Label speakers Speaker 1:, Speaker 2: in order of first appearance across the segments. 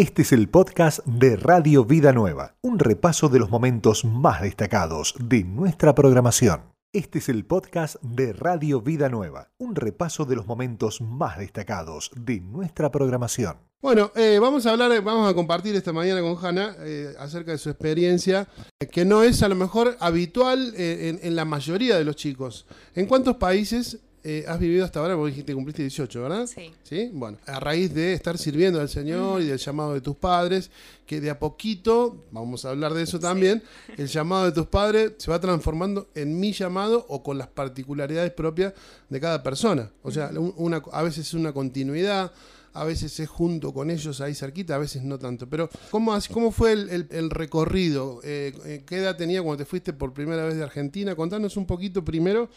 Speaker 1: Este es el podcast de Radio Vida Nueva, un repaso de los momentos más destacados de nuestra programación. Este es el podcast de Radio Vida Nueva, un repaso de los momentos más destacados de nuestra programación.
Speaker 2: Bueno, eh, vamos a hablar, vamos a compartir esta mañana con Hanna eh, acerca de su experiencia, eh, que no es a lo mejor habitual en la mayoría de los chicos. ¿En cuántos países eh, has vivido hasta ahora, porque dijiste cumpliste 18, ¿verdad?
Speaker 3: Sí.
Speaker 2: Sí, bueno, a raíz de estar sirviendo al Señor y del llamado de tus padres, que de a poquito, vamos a hablar de eso también, el llamado de tus padres se va transformando en mi llamado o con las particularidades propias de cada persona. O sea, una, a veces es una continuidad, a veces es junto con ellos ahí cerquita, a veces no tanto. Pero, ¿cómo, cómo fue el, recorrido? Eh, eh, ¿Qué edad tenía cuando te fuiste por primera vez de Argentina? Contanos un poquito primero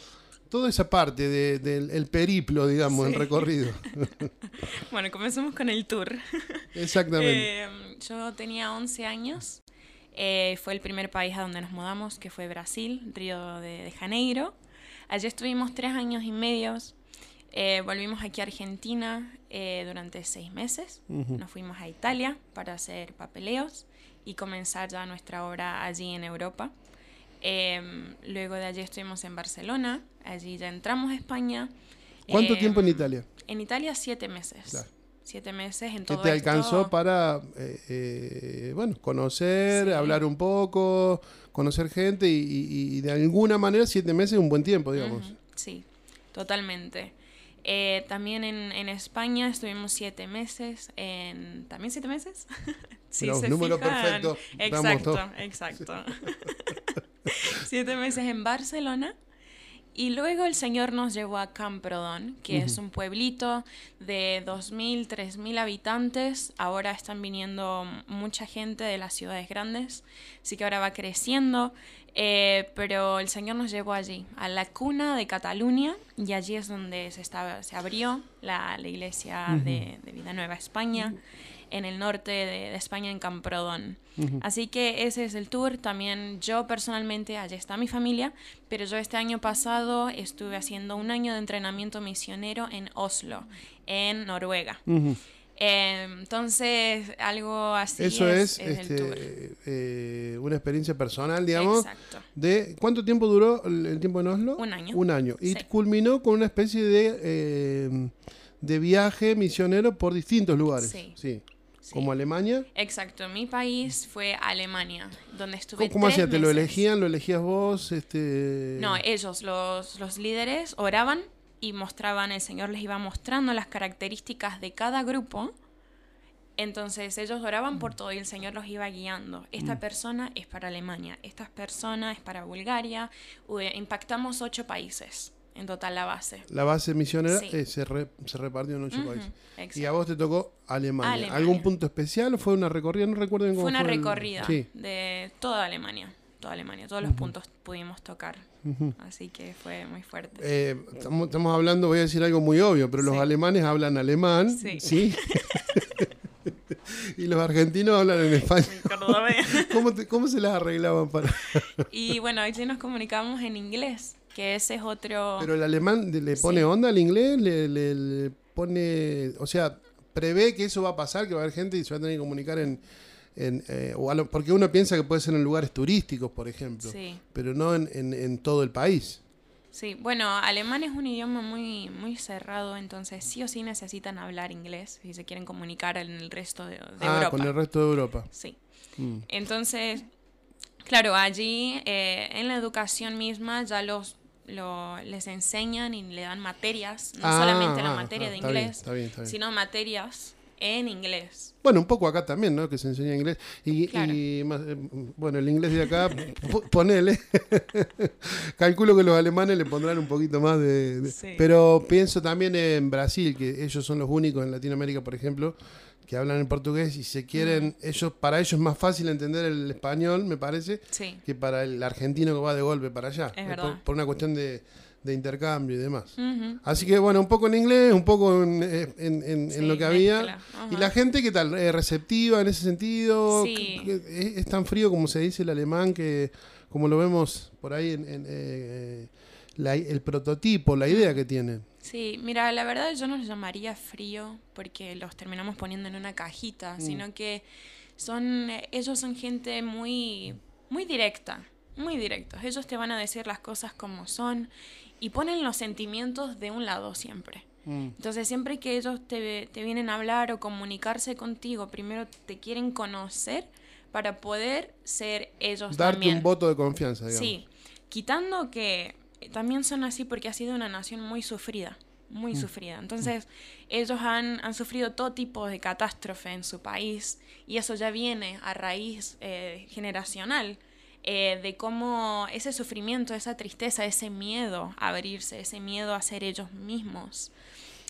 Speaker 2: toda esa parte del periplo, digamos, el recorrido.
Speaker 3: bueno, comencemos con el tour.
Speaker 2: Exactamente.
Speaker 3: Eh, yo tenía 11 años. Eh, fue el primer país a donde nos mudamos, que fue Brasil, Río de, Janeiro. Allí estuvimos tres años y medio. Eh, volvimos aquí a Argentina durante seis meses. Nos fuimos a Italia para hacer papeleos y comenzar ya nuestra obra allí en Europa. Em, luego de allí estuvimos en Barcelona, allí ya entramos a España.
Speaker 2: ¿Cuánto tiempo en Italia?
Speaker 3: En Italia siete meses. Siete meses en todo
Speaker 2: ¿Qué te alcanzó para, eh, eh, bueno, conocer, hablar un poco, conocer gente y, de alguna manera siete meses es un buen tiempo, digamos.
Speaker 3: Sí, totalmente. Eh, también en, España estuvimos siete meses, en, ¿también siete meses?
Speaker 2: sí, número perfecto.
Speaker 3: Exacto, exacto. siete meses en Barcelona. Y luego el Señor nos llevó a Camprodón, que es un pueblito de 2.000, 3.000 habitantes. Ahora están viniendo mucha gente de las ciudades grandes, así que ahora va creciendo. Eh, pero el Señor nos llevó allí, a la cuna de Cataluña, y allí es donde se, estaba, se abrió la, iglesia de, Vida Nueva España en el norte de, España, en Camprodón. Así que ese es el tour. También yo personalmente, allí está mi familia, pero yo este año pasado estuve haciendo un año de entrenamiento misionero en Oslo, en Noruega. Eh, entonces, algo así
Speaker 2: Eso es, este, eh, una experiencia personal, digamos. Exacto. De, ¿Cuánto tiempo duró el, tiempo en Oslo?
Speaker 3: Un año.
Speaker 2: Un año. Y culminó con una especie de, eh, de viaje misionero por distintos lugares. Sí. sí. ¿Como Alemania?
Speaker 3: Exacto, mi país fue Alemania, donde estuve.
Speaker 2: ¿Cómo, hacías? ¿Te lo elegían? ¿Lo elegías vos? Este...
Speaker 3: No, ellos, los, los líderes, oraban y mostraban, el Señor les iba mostrando las características de cada grupo. Entonces ellos oraban por todo y el Señor los iba guiando. Esta mm. persona es para Alemania, esta persona es para Bulgaria. Impactamos ocho países en total la base.
Speaker 2: La base misionera eh, se, se, repartió en ocho países. Y a vos te tocó Alemania. ¿Algún punto especial o fue una recorrida? No recuerdo cómo
Speaker 3: fue. una recorrida de toda Alemania. Toda Alemania. Todos los puntos pudimos tocar. Así que fue muy fuerte.
Speaker 2: Eh, estamos, hablando, voy a decir algo muy obvio, pero los alemanes hablan alemán. Sí. y los argentinos hablan en español. ¿Cómo, ¿Cómo se las arreglaban para.?
Speaker 3: y bueno, ahí sí nos comunicamos en inglés que ese es otro...
Speaker 2: Pero el alemán le pone onda al inglés, le, pone, o sea, prevé que eso va a pasar, que va a haber gente y se va a tener que comunicar en... en eh, porque uno piensa que puede ser en lugares turísticos, por ejemplo, pero no en, en, todo el país.
Speaker 3: Sí, bueno, alemán es un idioma muy, muy cerrado, entonces sí o sí necesitan hablar inglés si se quieren comunicar en el resto de,
Speaker 2: ah, con el resto de Europa.
Speaker 3: Sí. Mm. Entonces, claro, allí eh, en la educación misma ya los lo, les enseñan y le dan materias, no solamente la ah, materia de inglés, sino materias en inglés.
Speaker 2: Bueno, un poco acá también, ¿no? Que se enseña inglés. Y, eh, bueno, el inglés de acá, ponele. Calculo que los alemanes le pondrán un poquito más de... Pero pienso también en Brasil, que ellos son los únicos en Latinoamérica, por ejemplo, que hablan en portugués y se quieren, ellos para ellos es más fácil entender el español, me parece, que para el argentino que va de golpe para allá. por, una cuestión de, intercambio y demás. Así que bueno, un poco en inglés, un poco en, eh, lo que había. Y la gente, ¿qué tal? Eh, ¿Receptiva en ese sentido? ¿Es, tan frío como se dice el alemán que como lo vemos por ahí en, eh, el prototipo, la idea que tienen.
Speaker 3: Sí, mira, la verdad yo no los llamaría frío porque los terminamos poniendo en una cajita, mm. sino que son, ellos son gente muy, muy directa, muy directos. Ellos te van a decir las cosas como son y ponen los sentimientos de un lado siempre. Mm. Entonces, siempre que ellos te, te, vienen a hablar o comunicarse contigo, primero te quieren conocer para poder ser ellos
Speaker 2: Darte un voto de confianza, digamos.
Speaker 3: Sí, quitando que también son así porque ha sido una nación muy sufrida, muy mm. sufrida. Entonces, ellos han, han, sufrido todo tipo de catástrofe en su país y eso ya viene a raíz eh, generacional. Eh, de cómo ese sufrimiento, esa tristeza, ese miedo a abrirse, ese miedo a ser ellos mismos.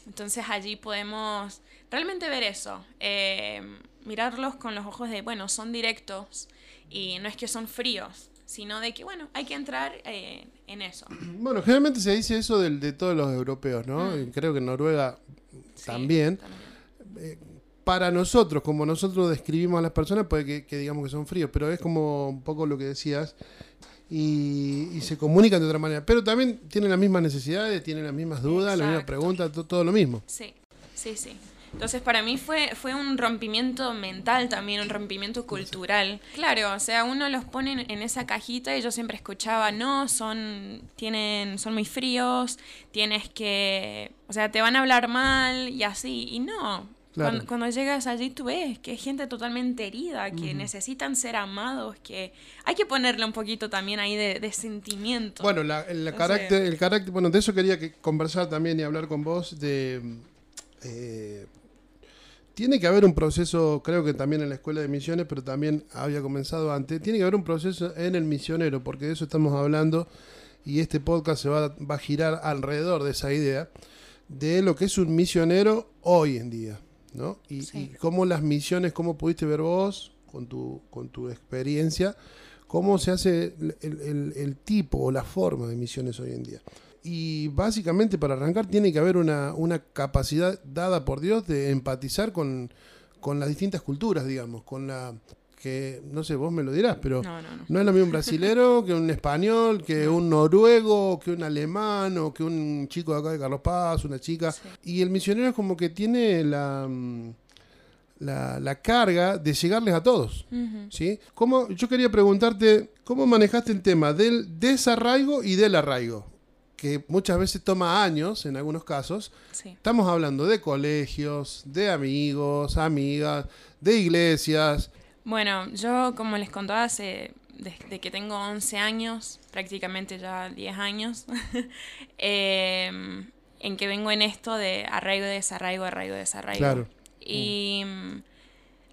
Speaker 3: Entonces allí podemos realmente ver eso, eh, mirarlos con los ojos de, bueno, son directos y no es que son fríos, sino de que, bueno, hay que entrar eh, en eso.
Speaker 2: Bueno, generalmente se dice eso de, de todos los europeos, ¿no? Mm. Creo que en Noruega también. Eh, para nosotros, como nosotros describimos a las personas, puede que, digamos que son fríos, pero es como un poco lo que decías, y, se comunican de otra manera. Pero también tienen las mismas necesidades, tienen las mismas dudas, las mismas preguntas, todo lo mismo.
Speaker 3: Sí, sí, sí. Entonces para mí fue, fue un rompimiento mental también, un rompimiento cultural. Claro, o sea, uno los pone en esa cajita y yo siempre escuchaba, no, son, tienen, son muy fríos, tienes que, o sea, te van a hablar mal y así. Y no, Cuando, llegas allí tú ves que hay gente totalmente herida, que necesitan ser amados, que hay que ponerle un poquito también ahí de, sentimiento.
Speaker 2: Bueno, el, carácter, el carácter, bueno, de eso quería que conversar también y hablar con vos de... Eh, tiene que haber un proceso, creo que también en la escuela de misiones, pero también había comenzado antes, tiene que haber un proceso en el misionero, porque de eso estamos hablando y este podcast se va, a girar alrededor de esa idea de lo que es un misionero hoy en día, ¿no? Y, cómo las misiones, cómo pudiste ver vos con tu, con tu experiencia, cómo se hace el tipo o la forma de misiones hoy en día. Y básicamente para arrancar tiene que haber una, capacidad dada por Dios de empatizar con, las distintas culturas, digamos, con la que, no sé, vos me lo dirás, pero no, es lo mismo un brasilero que un español, que un noruego, que un alemán o que un chico de acá de Carlos Paz, una chica. Y el misionero es como que tiene la... La, carga de llegarles a todos. ¿sí? ¿Cómo, yo quería preguntarte, ¿cómo manejaste el tema del desarraigo y del arraigo? Que muchas veces toma años en algunos casos. Estamos hablando de colegios, de amigos, amigas, de iglesias.
Speaker 3: Bueno, yo como les contaba hace desde que tengo 11 años, prácticamente ya 10 años, em, en que vengo en esto de arraigo, desarraigo, arraigo, desarraigo. Claro. Y mm,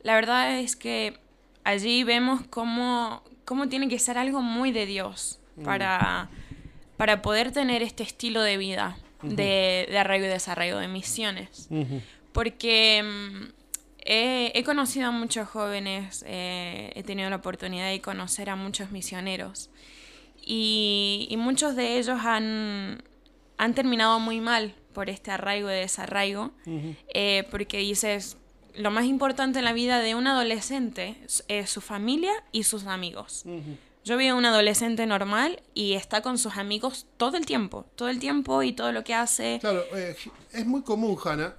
Speaker 3: la verdad es que allí vemos cómo, cómo tiene que ser algo muy de Dios mm. para para poder tener este estilo de vida de, arraigo y desarraigo de misiones. Porque mm, he, conocido a muchos jóvenes, eh, he tenido la oportunidad de conocer a muchos misioneros. Y, muchos de ellos han, han, terminado muy mal por este arraigo y desarraigo, eh, porque dices, lo más importante en la vida de un adolescente es su familia y sus amigos. Yo veo a un adolescente normal y está con sus amigos todo el tiempo, todo el tiempo y todo lo que hace.
Speaker 2: Claro, eh, es muy común, Hanna,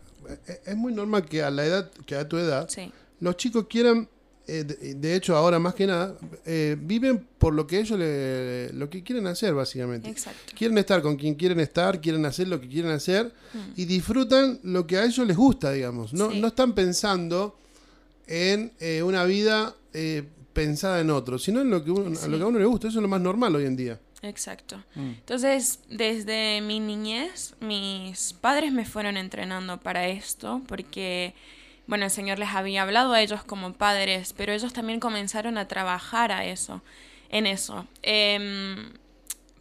Speaker 2: eh, es muy normal que a la edad, que a tu edad, los chicos quieran, eh, de, hecho ahora más que nada, viven por lo que ellos le, lo que quieren hacer básicamente. Exacto. Quieren estar con quien quieren estar, quieren hacer lo que quieren hacer mm. y disfrutan lo que a ellos les gusta, digamos. No, no están pensando en una vida pensada en otro, sino en lo que, a lo que a uno le gusta. Eso es lo más normal hoy en día.
Speaker 3: Exacto. Mm. Entonces, desde mi niñez, mis padres me fueron entrenando para esto, porque, bueno, el Señor les había hablado a ellos como padres, pero ellos también comenzaron a trabajar a eso, en eso. Em,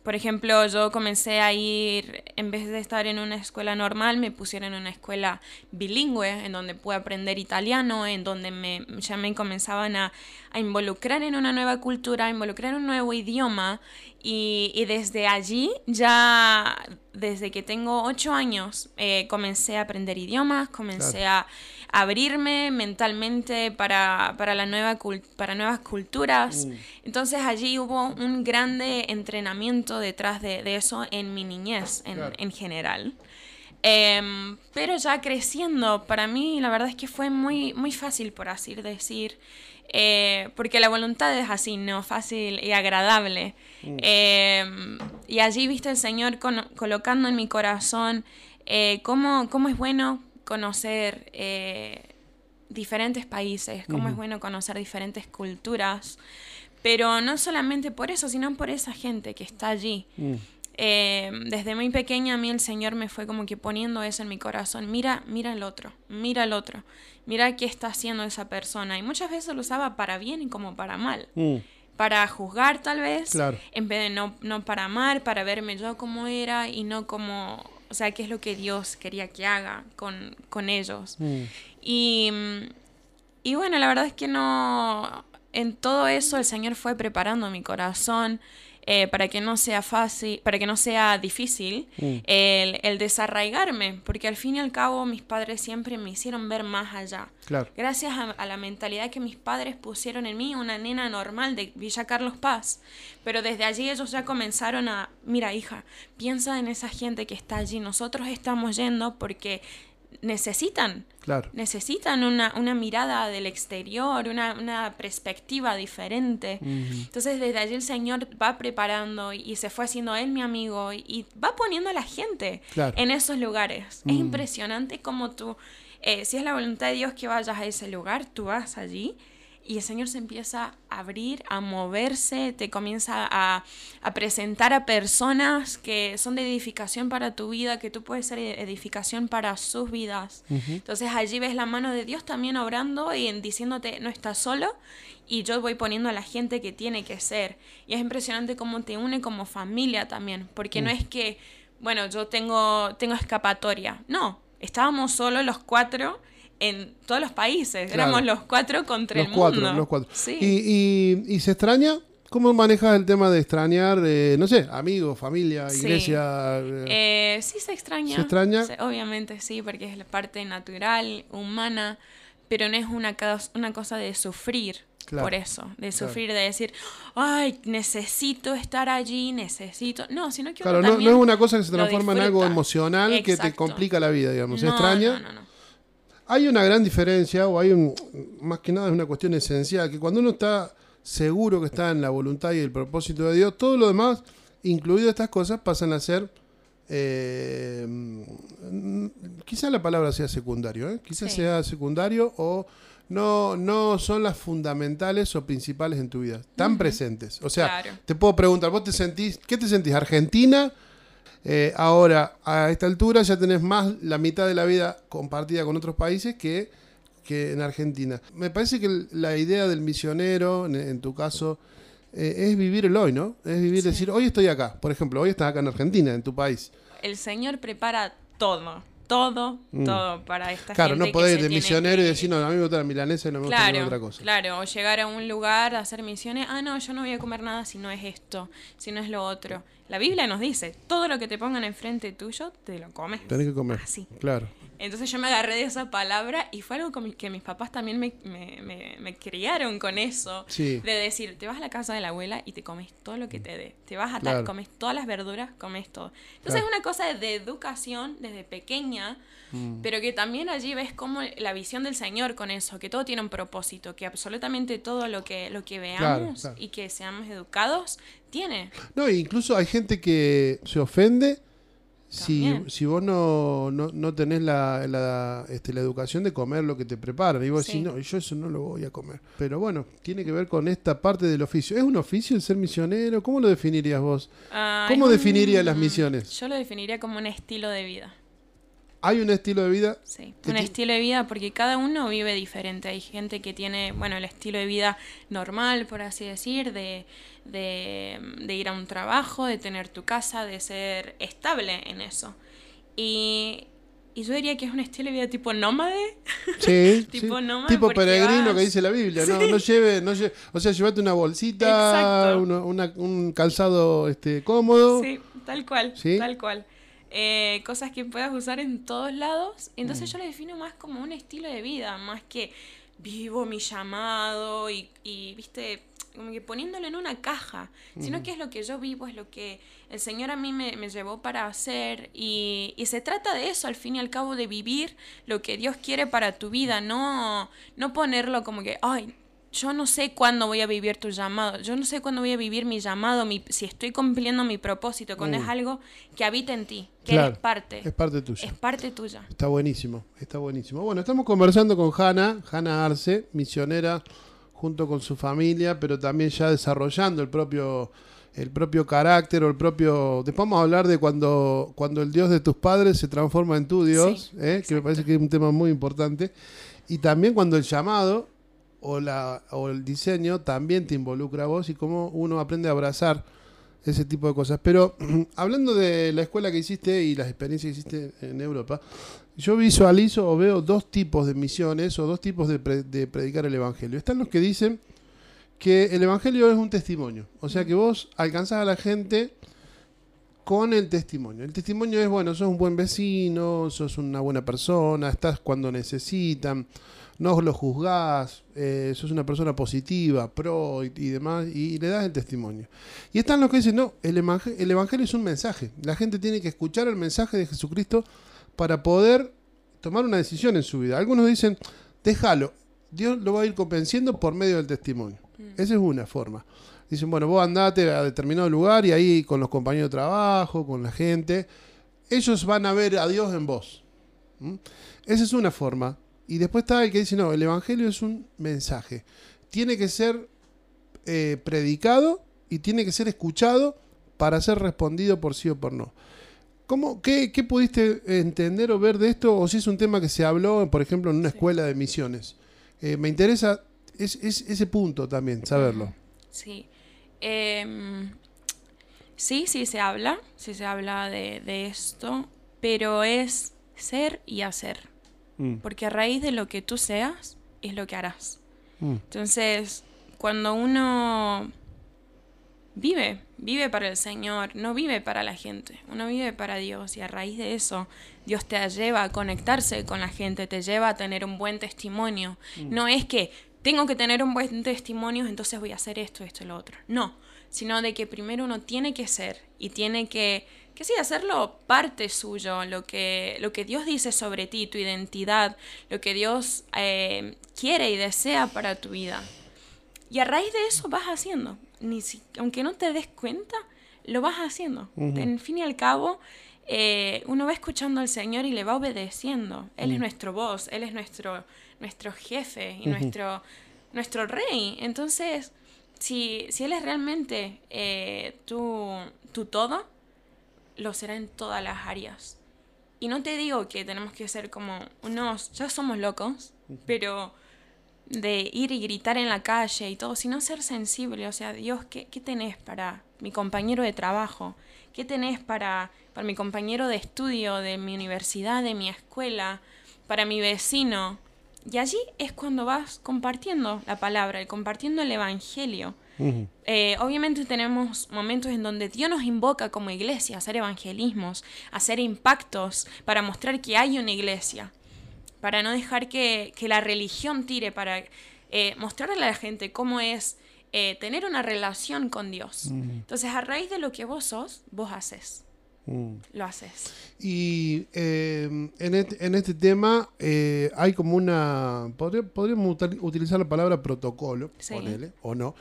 Speaker 3: por ejemplo, yo comencé a ir, en vez de estar en una escuela normal, me pusieron en una escuela bilingüe, en donde pude aprender italiano, en donde me, ya me comenzaban a, involucrar en una nueva cultura, a involucrar en un nuevo idioma. Y, desde allí, ya desde que tengo ocho años, eh, comencé a aprender idiomas, comencé a, abrirme mentalmente para, la nueva para nuevas culturas. Mm. Entonces allí hubo un grande entrenamiento detrás de, eso en mi niñez en, general. Em, pero ya creciendo, para mí la verdad es que fue muy, muy fácil, por así decir. Eh, porque la voluntad es así, ¿no? Fácil y agradable. Mm. Em, y allí viste el Señor colocando en mi corazón eh, cómo, cómo, es bueno conocer eh, diferentes países, cómo es bueno conocer diferentes culturas, pero no solamente por eso, sino por esa gente que está allí. Mm. desde muy pequeña a mí el Señor me fue como que poniendo eso en mi corazón. Mira, mira el otro, mira el otro mira qué está haciendo esa persona. Y muchas veces lo usaba para bien y como para mal. Mm. Para juzgar tal vez, en vez de no, no para amar, para verme yo como era y no como, o sea, qué es lo que Dios quería que haga con, con ellos. Mm. Y, y bueno, la verdad es que no, en todo eso el Señor fue preparando mi corazón. Eh, para que no sea fácil, para que no sea difícil mm. el, desarraigarme, porque al fin y al cabo mis padres siempre me hicieron ver más allá. Gracias a, la mentalidad que mis padres pusieron en mí, una nena normal de Villa Carlos Paz. Pero desde allí ellos ya comenzaron a, mira hija, piensa en esa gente que está allí, nosotros estamos yendo porque necesitan. Necesitan una, mirada del exterior, una, perspectiva diferente. Entonces desde allí el Señor va preparando y, se fue haciendo Él mi amigo y, va poniendo a la gente en esos lugares. Es impresionante como tú, eh, si es la voluntad de Dios que vayas a ese lugar, tú vas allí y el Señor se empieza a abrir, a moverse, te comienza a, presentar a personas que son de edificación para tu vida, que tú puedes ser edificación para sus vidas. Entonces allí ves la mano de Dios también obrando y diciéndote, no estás solo y yo voy poniendo a la gente que tiene que ser. Y es impresionante cómo te une como familia también, porque no mm. es que, bueno, yo tengo, tengo escapatoria, no, estábamos solo los cuatro en todos los países. Éramos los cuatro contra el mundo.
Speaker 2: Los cuatro. ¿Y, y, se extraña? ¿Cómo manejas el tema de extrañar, de, no sé, amigos, familia, iglesia?
Speaker 3: Eh, sí, se extraña.
Speaker 2: ¿Se extraña?
Speaker 3: obviamente sí, porque es la parte natural, humana, pero no es una, una cosa de sufrir. por eso, de sufrir, de decir, ay, necesito estar allí, necesito. No, sino que.
Speaker 2: Claro, no, no, es una cosa que se transforma en algo emocional que te complica la vida, digamos. Se extraña. No, no, no. Hay una gran diferencia, o hay un, más que nada es una cuestión esencial, que cuando uno está seguro que está en la voluntad y el propósito de Dios, todo lo demás, incluido estas cosas, pasan a ser, eh, quizás la palabra sea secundario, ¿eh? quizás sea secundario o no, no son las fundamentales o principales en tu vida, están presentes. O sea, te puedo preguntar, ¿vos te sentís, qué te sentís? ¿Argentina? Eh, ahora, a esta altura ya tenés más la mitad de la vida compartida con otros países que, que en Argentina. Me parece que la idea del misionero, en, tu caso, eh, es vivir el hoy, ¿no? Es vivir, decir, hoy estoy acá. Por ejemplo, hoy estás acá en Argentina, en tu país.
Speaker 3: El Señor prepara todo todo, mm. todo para esta
Speaker 2: claro, gente. Claro, no podés ir de misionero y decir, no, a mí me gusta la milanesa y no me gusta otra cosa.
Speaker 3: Claro, o llegar a un lugar a hacer misiones, ah, no, yo no voy a comer nada si no es esto, si no es lo otro. La Biblia nos dice, todo lo que te pongan enfrente tuyo, te lo comes.
Speaker 2: Tenés que comer.
Speaker 3: Así.
Speaker 2: Claro.
Speaker 3: Entonces yo me agarré de esa palabra y fue algo que mis papás también me, criaron con eso. De decir, te vas a la casa de la abuela y te comes todo lo que te dé. Te vas a tal, comes todas las verduras, comes todo. Entonces es una cosa de educación desde pequeña, mm. pero que también allí ves como la visión del Señor con eso, que todo tiene un propósito, que absolutamente todo lo que, lo que veamos y que seamos educados tiene.
Speaker 2: No, incluso hay gente que se ofende si, si vos no, no, tenés la, la, este, la educación de comer lo que te preparan, y vos decís, no, yo eso no lo voy a comer. Pero bueno, tiene que ver con esta parte del oficio. ¿Es un oficio el ser misionero? ¿Cómo lo definirías vos? ¿Cómo definirías las misiones?
Speaker 3: Yo lo definiría como un estilo de vida.
Speaker 2: ¿Hay un estilo de vida?
Speaker 3: Sí, un estilo de vida porque cada uno vive diferente. Hay gente que tiene, bueno, el estilo de vida normal, por así decir, de, de, ir a un trabajo, de tener tu casa, de ser estable en eso. Y, yo diría que es un estilo de vida tipo nómade.
Speaker 2: Sí, tipo nómade. Tipo peregrino que dice la Biblia. No, no, lleve, no lleve, o sea, llévate una bolsita, un calzado este, cómodo.
Speaker 3: Sí, tal cual, tal cual. Eh, cosas que puedas usar en todos lados. Entonces mm. yo lo defino más como un estilo de vida, más que vivo mi llamado y, y viste, como que poniéndolo en una caja, sino que es lo que yo vivo, es lo que el Señor a mí me, me llevó para hacer y, y, se trata de eso, al fin y al cabo, de vivir lo que Dios quiere para tu vida, no, no ponerlo como que, ay, yo no sé cuándo voy a vivir tu llamado, yo no sé cuándo voy a vivir mi llamado, mi, si estoy cumpliendo mi propósito, cuando es mm. algo que habita en ti, que es parte.
Speaker 2: Es parte tuya.
Speaker 3: Es parte tuya.
Speaker 2: Está buenísimo, está buenísimo. Bueno, estamos conversando con Hanna, Hanna Arce, misionera junto con su familia, pero también ya desarrollando el propio, el propio carácter o el propio... Después vamos a hablar de cuando, cuando el Dios de tus padres se transforma en tu Dios, ¿eh? que me parece que es un tema muy importante. Y también cuando el llamado o, la, o el diseño también te involucra a vos y cómo uno aprende a abrazar ese tipo de cosas. Pero hablando de la escuela que hiciste y las experiencias que hiciste en Europa, yo visualizo o veo dos tipos de misiones o dos tipos de, predicar el Evangelio. Están los que dicen que el Evangelio es un testimonio. O sea que vos alcanzás a la gente con el testimonio. El testimonio es, bueno, sos un buen vecino, sos una buena persona, estás cuando necesitan, no lo juzgás, eh, sos una persona positiva, pro y, demás, y, le das el testimonio. Y están los que dicen, no, el el evangelio es un mensaje. La gente tiene que escuchar el mensaje de Jesucristo para poder tomar una decisión en su vida. Algunos dicen, déjalo, Dios lo va a ir convenciendo por medio del testimonio. Mm. Esa es una forma. Dicen, bueno, vos andate a determinado lugar y ahí con los compañeros de trabajo, con la gente, ellos van a ver a Dios en vos. ¿Mm? Esa es una forma. Y después está el que dice, no, el Evangelio es un mensaje. Tiene que ser eh, predicado y tiene que ser escuchado para ser respondido por sí o por no. ¿Cómo, qué, pudiste entender o ver de esto? O si es un tema que se habló, por ejemplo, en una escuela de misiones. Eh, me interesa es, ese punto también, saberlo.
Speaker 3: Sí. Em, sí, sí se habla, sí se habla de, esto, pero es ser y hacer. Mm. Porque a raíz de lo que tú seas, es lo que harás. Mm. Entonces, cuando uno vive, vive para el Señor, no vive para la gente, uno vive para Dios y a raíz de eso Dios te lleva a conectarse con la gente, te lleva a tener un buen testimonio. Mm. No es que tengo que tener un buen testimonio, entonces voy a hacer esto, esto y lo otro. No, sino de que primero uno tiene que ser y tiene que, que sí, hacerlo parte suyo, lo que, lo que Dios dice sobre ti, tu identidad, lo que Dios eh, quiere y desea para tu vida. Y a raíz de eso vas haciendo, ni si, aunque no te des cuenta, lo vas haciendo. En fin y al cabo, eh, uno va escuchando al Señor y le va obedeciendo. Él es nuestro voz, Él es nuestro, nuestro jefe y nuestro, nuestro rey. Entonces, si, si Él es realmente eh, tu, tu todo, lo será en todas las áreas. Y no te digo que tenemos que ser como unos, ya somos locos, pero de ir y gritar en la calle y todo, sino ser sensible. O sea, Dios, ¿qué, qué tenés para mi compañero de trabajo? ¿Qué tenés para, para mi compañero de estudio, de mi universidad, de mi escuela, para mi vecino? Y allí es cuando vas compartiendo la palabra, compartiendo el Evangelio. Eh, obviamente tenemos momentos en donde Dios nos invoca como iglesia a hacer evangelismos, a hacer impactos para mostrar que hay una iglesia para no dejar que, la religión tire, para eh, mostrarle a la gente cómo es eh, tener una relación con Dios. Entonces, a raíz de lo que vos sos, vos haces. Mm. Lo haces.
Speaker 2: Y em, en, este, tema eh, hay como una. podríamos utilizar la palabra protocolo, ponele, o no,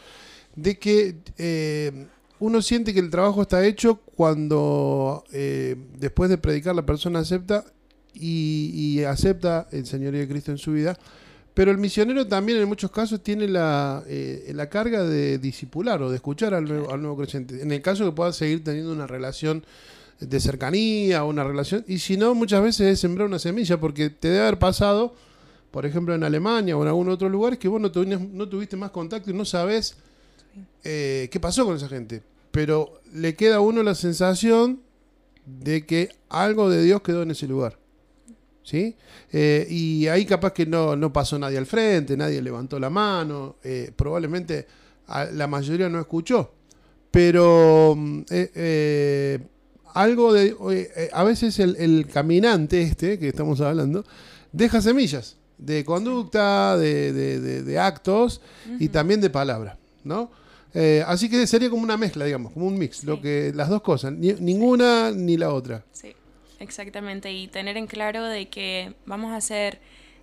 Speaker 2: de que em, uno siente que el trabajo está hecho cuando después de predicar la persona acepta y, acepta el señorío de Cristo en su vida. Pero el misionero también en muchos casos tiene la, eh, la carga de disipular o de escuchar al nuevo, al nuevo creyente. En el caso que pueda seguir teniendo una relación de cercanía, una relación, y si no, muchas veces es sembrar una semilla, porque te debe haber pasado, por ejemplo, en Alemania o en algún otro lugar, que vos no, no tuviste más contacto y no sabes eh, qué pasó con esa gente. Pero le queda a uno la sensación de que algo de Dios quedó en ese lugar. ¿sí? Eh, y ahí capaz que no, pasó nadie al frente, nadie levantó la mano, eh, probablemente la mayoría no escuchó. Pero mm, eh, algo de... A veces el, caminante este que estamos hablando deja semillas de conducta, de, actos y también de palabra, ¿no? Eh, así que sería como una mezcla, digamos, como un mix, lo que las dos cosas, ninguna ni la otra.
Speaker 3: Sí, exactamente, y tener en claro de que vamos a ser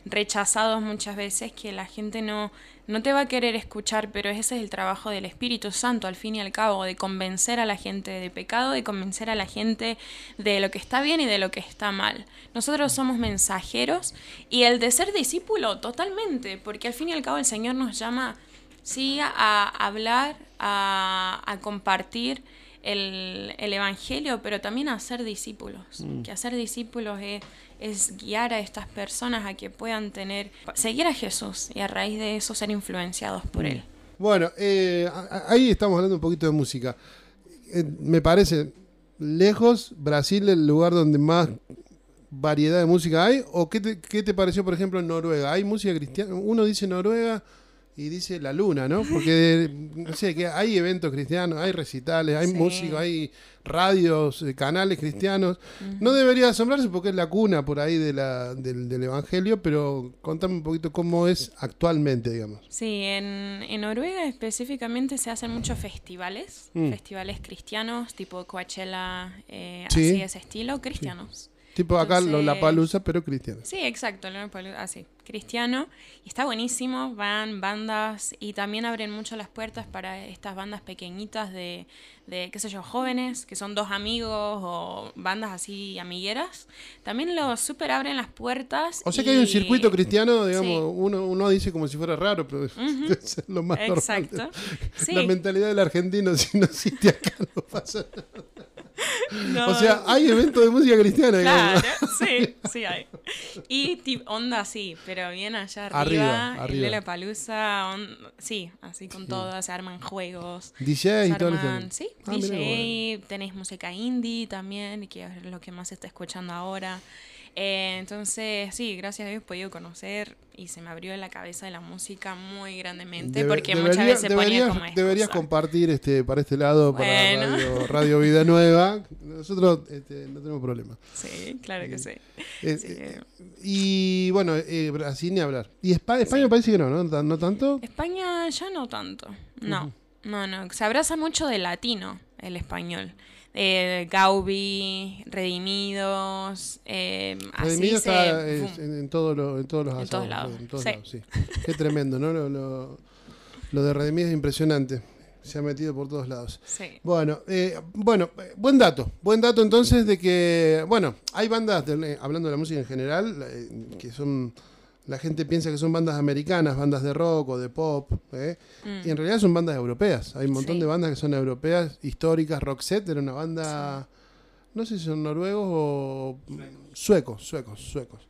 Speaker 3: rechazados muchas veces, que la gente no, no te va a querer escuchar, pero ese es el trabajo del Espíritu Santo, al fin y al cabo, de convencer a la gente de pecado, de convencer a la gente de lo que está bien y de lo que está mal. Nosotros somos mensajeros y el de ser discípulo totalmente, porque al fin y al cabo el Señor nos llama sí a hablar, a, compartir el, Evangelio, pero también a ser discípulos. Mm. Que hacer discípulos es, guiar a estas personas a que puedan tener, seguir a Jesús y a raíz de eso ser influenciados por mm. Él.
Speaker 2: Bueno, eh, ahí estamos hablando un poquito de música. Eh, me parece, lejos, Brasil el lugar donde más variedad de música hay? ¿O qué te, qué te pareció, por ejemplo, en Noruega? ¿Hay música cristiana? Uno dice Noruega y dice la luna, ¿no? Porque, no sé, que hay eventos cristianos, hay recitales, hay música, hay radios, eh, canales cristianos. No debería asombrarse porque es la cuna por ahí de la, del, Evangelio, pero contame un poquito cómo es actualmente, digamos.
Speaker 3: Sí, en, en Noruega específicamente se hacen muchos festivales, mm. festivales cristianos, tipo Coachella, eh, así de ese estilo, cristianos.
Speaker 2: Tipo acá la palusa, pero cristiano.
Speaker 3: Sí, exacto, así, cristiano. Y está buenísimo, van bandas y también abren mucho las puertas para estas bandas pequeñitas de, de, qué sé yo, jóvenes, que son dos amigos o bandas así amigueras. También lo super abren las puertas.
Speaker 2: O sea que hay un circuito cristiano, digamos, uno, uno dice como si fuera raro, pero es lo más Exacto. normal. La mentalidad del argentino, si no existe acá, no pasa nada. O sea, hay eventos de música cristiana.
Speaker 3: Claro, sí, sí hay. Y onda sí, pero bien allá arriba, arriba, la palusa, sí, así con todo, se arman juegos.
Speaker 2: DJ y todo
Speaker 3: Sí, ah, DJ, tenéis música indie también, que es lo que más se está escuchando ahora. Eh, entonces, sí, gracias a Dios he podido conocer y se me abrió la cabeza de la música muy grandemente porque muchas veces
Speaker 2: ponía
Speaker 3: como
Speaker 2: Deberías compartir este para este lado, para radio, Vida Nueva. Nosotros este, no tenemos problema.
Speaker 3: Sí, claro que sí.
Speaker 2: Eh, eh, y bueno, Brasil ni hablar. Y España, España parece que no, no, no tanto.
Speaker 3: España ya no tanto. No, no, no. Se abraza mucho de latino el español eh, Gaubi, Redimidos, eh,
Speaker 2: Redimidos está en, todos los en todos lados. En todos lados sí. Qué tremendo, ¿no? Lo, lo, de Redimidos es impresionante. Se ha metido por todos lados.
Speaker 3: Sí.
Speaker 2: Bueno, eh, bueno, buen dato. Buen dato entonces de que, bueno, hay bandas, hablando de la música en general, eh, que son la gente piensa que son bandas americanas, bandas de rock o de pop, ¿eh? y en realidad son bandas europeas. Hay un montón de bandas que son europeas, históricas. Roxette era una banda, no sé si son noruegos o suecos, suecos, suecos.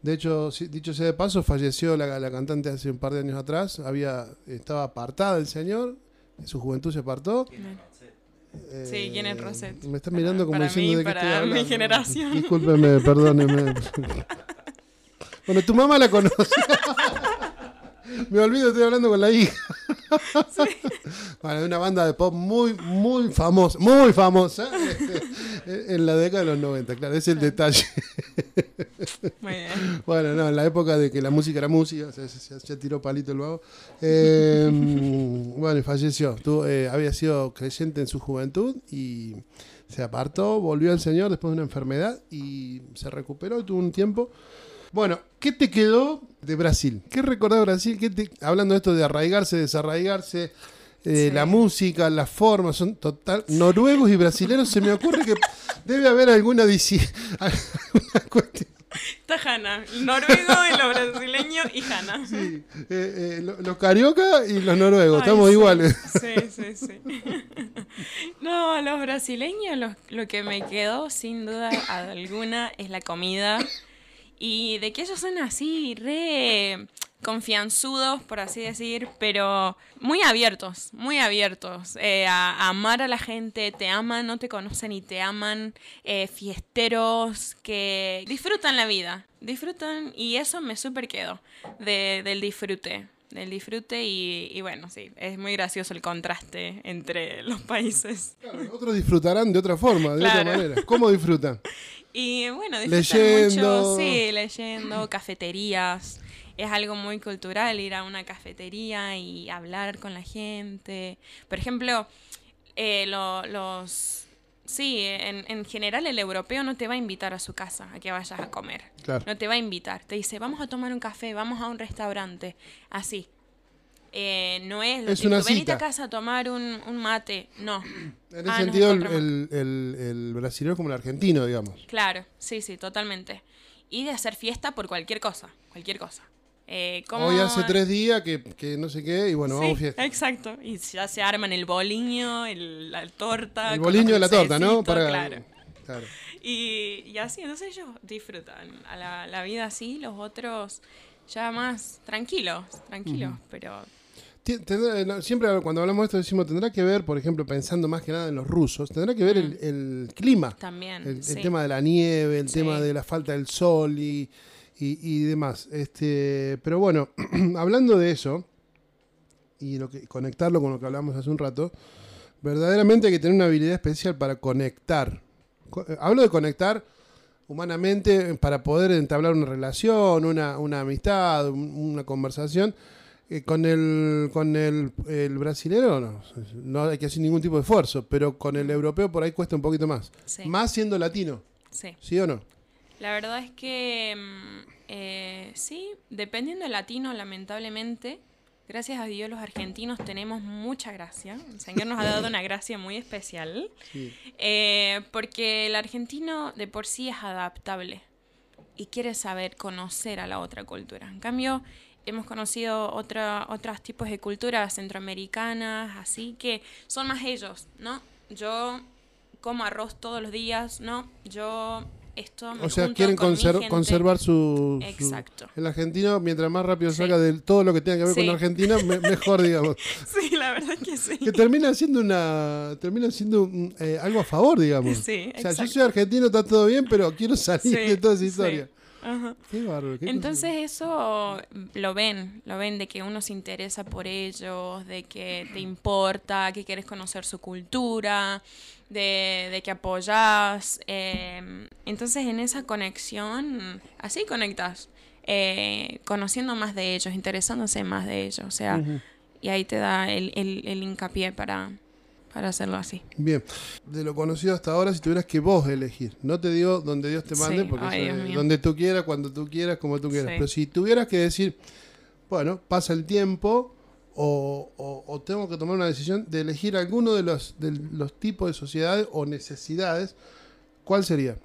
Speaker 2: De hecho, dicho sea de paso, falleció la, cantante hace un par de años atrás. Había, estaba apartada el señor, en su juventud se apartó.
Speaker 3: sí, ¿quién es Rosette?
Speaker 2: Me está mirando como diciendo de
Speaker 3: que
Speaker 2: para
Speaker 3: mi generación.
Speaker 2: Discúlpeme, perdóneme. Bueno, tu mamá la conoce. Me olvido, estoy hablando con la hija. Sí. Bueno, una banda de pop muy, muy famosa, muy famosa este, en la década de los 90, claro, es el detalle. Muy bien. Bueno, no, en la época de que la música era música, se, tiró palito el vago. Eh, bueno, falleció. Eh, había sido creyente en su juventud y se apartó, volvió al Señor después de una enfermedad y se recuperó y tuvo un tiempo bueno, ¿qué te quedó de Brasil? ¿Qué recordás de Brasil? ¿Qué hablando de esto de arraigarse, desarraigarse, eh, la música, las formas, son total. Noruegos y brasileños, se me ocurre que debe haber alguna, alguna
Speaker 3: cuestión. Está Hanna, noruego y los brasileños y Hanna.
Speaker 2: Sí, eh, eh, los carioca y los noruegos, estamos iguales.
Speaker 3: Sí, sí, sí. No, los brasileños lo, lo que me quedó sin duda alguna es la comida y de que ellos son así, re confianzudos, por así decir, pero muy abiertos, muy abiertos eh, a, amar a la gente, te aman, no te conocen y te aman, eh, fiesteros que disfrutan la vida, disfrutan y eso me súper quedó del disfrute del disfrute y, bueno, sí, es muy gracioso el contraste entre los países.
Speaker 2: Claro, otros disfrutarán de otra forma, de otra manera. ¿Cómo disfrutan?
Speaker 3: Y bueno, leyendo. mucho, sí, leyendo, cafeterías. Es algo muy cultural ir a una cafetería y hablar con la gente. Por ejemplo, eh, los Sí, en, en, general el europeo no te va a invitar a su casa a que vayas a comer. No te va a invitar. Te dice, vamos a tomar un café, vamos a un restaurante. Así. Eh, no es,
Speaker 2: es una
Speaker 3: venite a casa a tomar un, mate. No.
Speaker 2: En ese ah, sentido, el, el, el, brasileño es como el argentino, digamos.
Speaker 3: Claro, sí, sí, totalmente. Y de hacer fiesta por cualquier cosa. Cualquier cosa.
Speaker 2: Eh, Hoy hace tres días que, que, no sé qué, y bueno, vamos fiesta.
Speaker 3: Exacto. Y ya se arman el boliño, el, la torta.
Speaker 2: El boliño de la torta, ¿no?
Speaker 3: Para... Claro. claro. Y, y, así, entonces ellos disfrutan a la, la, vida así, los otros ya más tranquilos, tranquilos, pero...
Speaker 2: siempre cuando hablamos de esto decimos, tendrá que ver, por ejemplo, pensando más que nada en los rusos, tendrá que ver el, el, clima.
Speaker 3: También.
Speaker 2: El, el, tema de la nieve, el tema de la falta del sol y y, demás. Este, pero bueno, hablando de eso, y lo que, conectarlo con lo que hablamos hace un rato, verdaderamente hay que tener una habilidad especial para conectar. Eh, hablo de conectar humanamente para poder entablar una relación, una, una amistad, una conversación. Eh, con el, con el, el brasilero no, no, hay que hacer ningún tipo de esfuerzo, pero con el europeo por ahí cuesta un poquito más. Más siendo latino.
Speaker 3: Sí.
Speaker 2: ¿Sí o no?
Speaker 3: La verdad es que mm, eh, sí, dependiendo del latino, lamentablemente, gracias a Dios los argentinos tenemos mucha gracia. El Señor nos ha dado una gracia muy especial. Eh, porque el argentino de por sí es adaptable y quiere saber conocer a la otra cultura. En cambio, hemos conocido otra, otros tipos de culturas centroamericanas, así que son más ellos, ¿no? Yo como arroz todos los días, ¿no? Yo esto
Speaker 2: o sea, quieren conservar su,
Speaker 3: Exacto.
Speaker 2: El argentino, mientras más rápido salga de todo lo que tenga que ver con Argentina, mejor, digamos.
Speaker 3: Sí, la verdad que sí.
Speaker 2: Que termina siendo una termina siendo eh, algo a favor, digamos.
Speaker 3: Sí,
Speaker 2: o sea, yo soy argentino, está todo bien, pero quiero salir de toda esa historia.
Speaker 3: Ajá. Qué bárbaro, Entonces eso lo ven, lo ven de que uno se interesa por ellos, de que te importa, que quieres conocer su cultura, de, que apoyas. Em, entonces en esa conexión, así conectas, eh, conociendo más de ellos, interesándose más de ellos. O sea, y ahí te da el, el, hincapié para, para hacerlo así.
Speaker 2: Bien, de lo conocido hasta ahora, si tuvieras que vos elegir, no te digo donde Dios te mande, porque donde tú quieras, cuando tú quieras, como tú quieras, pero si tuvieras que decir, bueno, pasa el tiempo, o, tengo que tomar una decisión de elegir alguno de los, de los tipos de sociedades o necesidades, ¿cuál sería?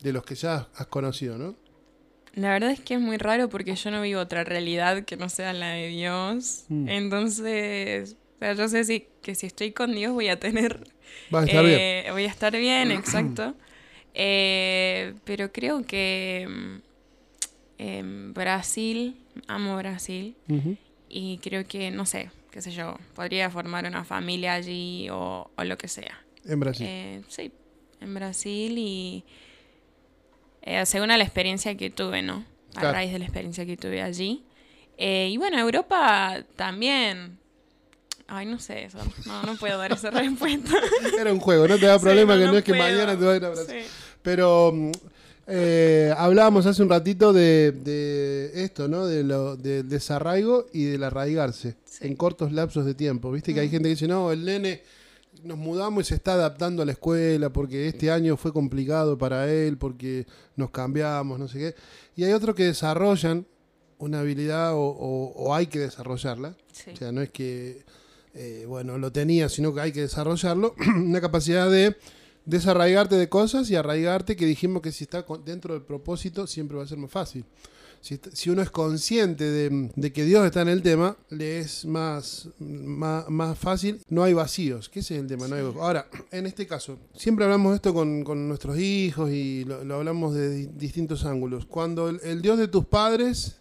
Speaker 2: De los que ya has conocido, ¿no?
Speaker 3: La verdad es que es muy raro porque yo no vivo otra realidad que no sea la de Dios. Mm. Entonces, o sea, yo sé si, que si estoy con Dios voy a tener...
Speaker 2: Va a estar bien. Eh,
Speaker 3: voy a estar bien, exacto. Eh, pero creo que eh, Brasil, amo Brasil. Y creo que, no sé, qué sé yo, podría formar una familia allí o, lo que sea.
Speaker 2: En Brasil.
Speaker 3: Eh, sí, en Brasil y eh, según la experiencia que tuve, ¿no? A raíz de la experiencia que tuve allí. Eh, y bueno, Europa también. Ay, no sé, eso. No, no puedo dar esa respuesta.
Speaker 2: Era un juego, no te da problema que no, es que mañana te vayas a Brasil. Pero mm, eh, hablábamos hace un ratito de, esto, ¿no? De lo, del desarraigo y del arraigarse en cortos lapsos de tiempo. Viste que hay mm. gente que dice, no, el nene nos mudamos y se está adaptando a la escuela porque este año fue complicado para él, porque nos cambiamos, no sé qué. Y hay otros que desarrollan una habilidad o, hay que desarrollarla. O sea, no es que, eh, bueno, lo tenía, sino que hay que desarrollarlo. una capacidad de desarraigarte de cosas y arraigarte que dijimos que si está dentro del propósito siempre va a ser más fácil. Si, uno es consciente de, que Dios está en el tema, le es más, más, fácil. No hay vacíos, que ese es el tema. No Ahora, en este caso, siempre hablamos esto con, nuestros hijos y lo, hablamos de distintos ángulos. Cuando el, Dios de tus padres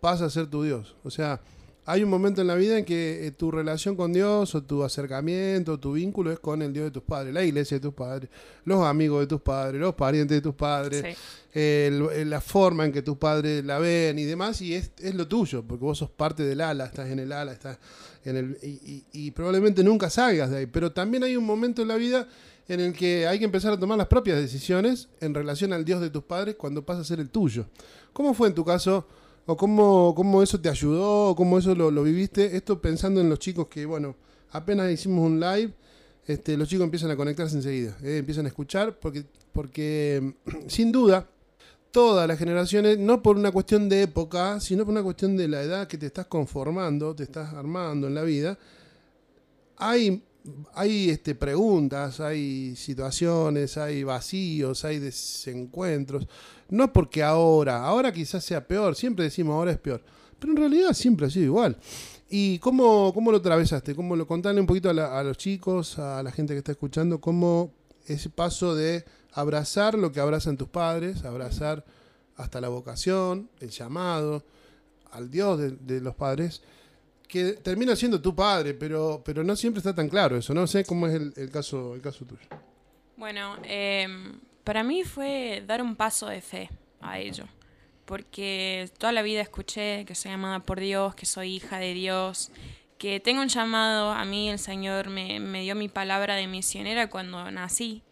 Speaker 2: pasa a ser tu Dios. O sea, hay un momento en la vida en que eh, tu relación con Dios o tu acercamiento, tu vínculo es con el Dios de tus padres, la iglesia de tus padres, los amigos de tus padres, los parientes de tus padres, la forma en que tus padres la ven y demás, y es, lo tuyo, porque vos sos parte del ala, estás en el ala, estás en el, y, probablemente nunca salgas de ahí. Pero también hay un momento en la vida en el que hay que empezar a tomar las propias decisiones en relación al Dios de tus padres cuando pasa a ser el tuyo. ¿Cómo fue en tu caso? ¿O cómo, cómo eso te ayudó? ¿O cómo eso lo, viviste? Esto pensando en los chicos que, bueno, apenas hicimos un live, este, los chicos empiezan a conectarse enseguida, ¿eh? empiezan a escuchar, porque, porque sin duda, todas las generaciones, no por una cuestión de época, sino por una cuestión de la edad que te estás conformando, te estás armando en la vida, hay hay este, preguntas, hay situaciones, hay vacíos, hay desencuentros. No porque ahora, ahora quizás sea peor, siempre decimos ahora es peor, pero en realidad siempre ha sido igual. ¿Y cómo, cómo lo atravesaste? ¿Cómo lo contarle un poquito a, los chicos, a la gente que está escuchando, cómo ese paso de abrazar lo que abrazan tus padres, abrazar hasta la vocación, el llamado, al Dios de los padres, que termina siendo tu padre, pero, pero no siempre está tan claro eso, no sé cómo es el, caso, el caso tuyo.
Speaker 3: Bueno, em, para mí fue dar un paso de fe a ello, porque toda la vida escuché que soy amada por Dios, que soy hija de Dios, que tengo un llamado, a mí el Señor me, me dio mi palabra de misionera cuando nací.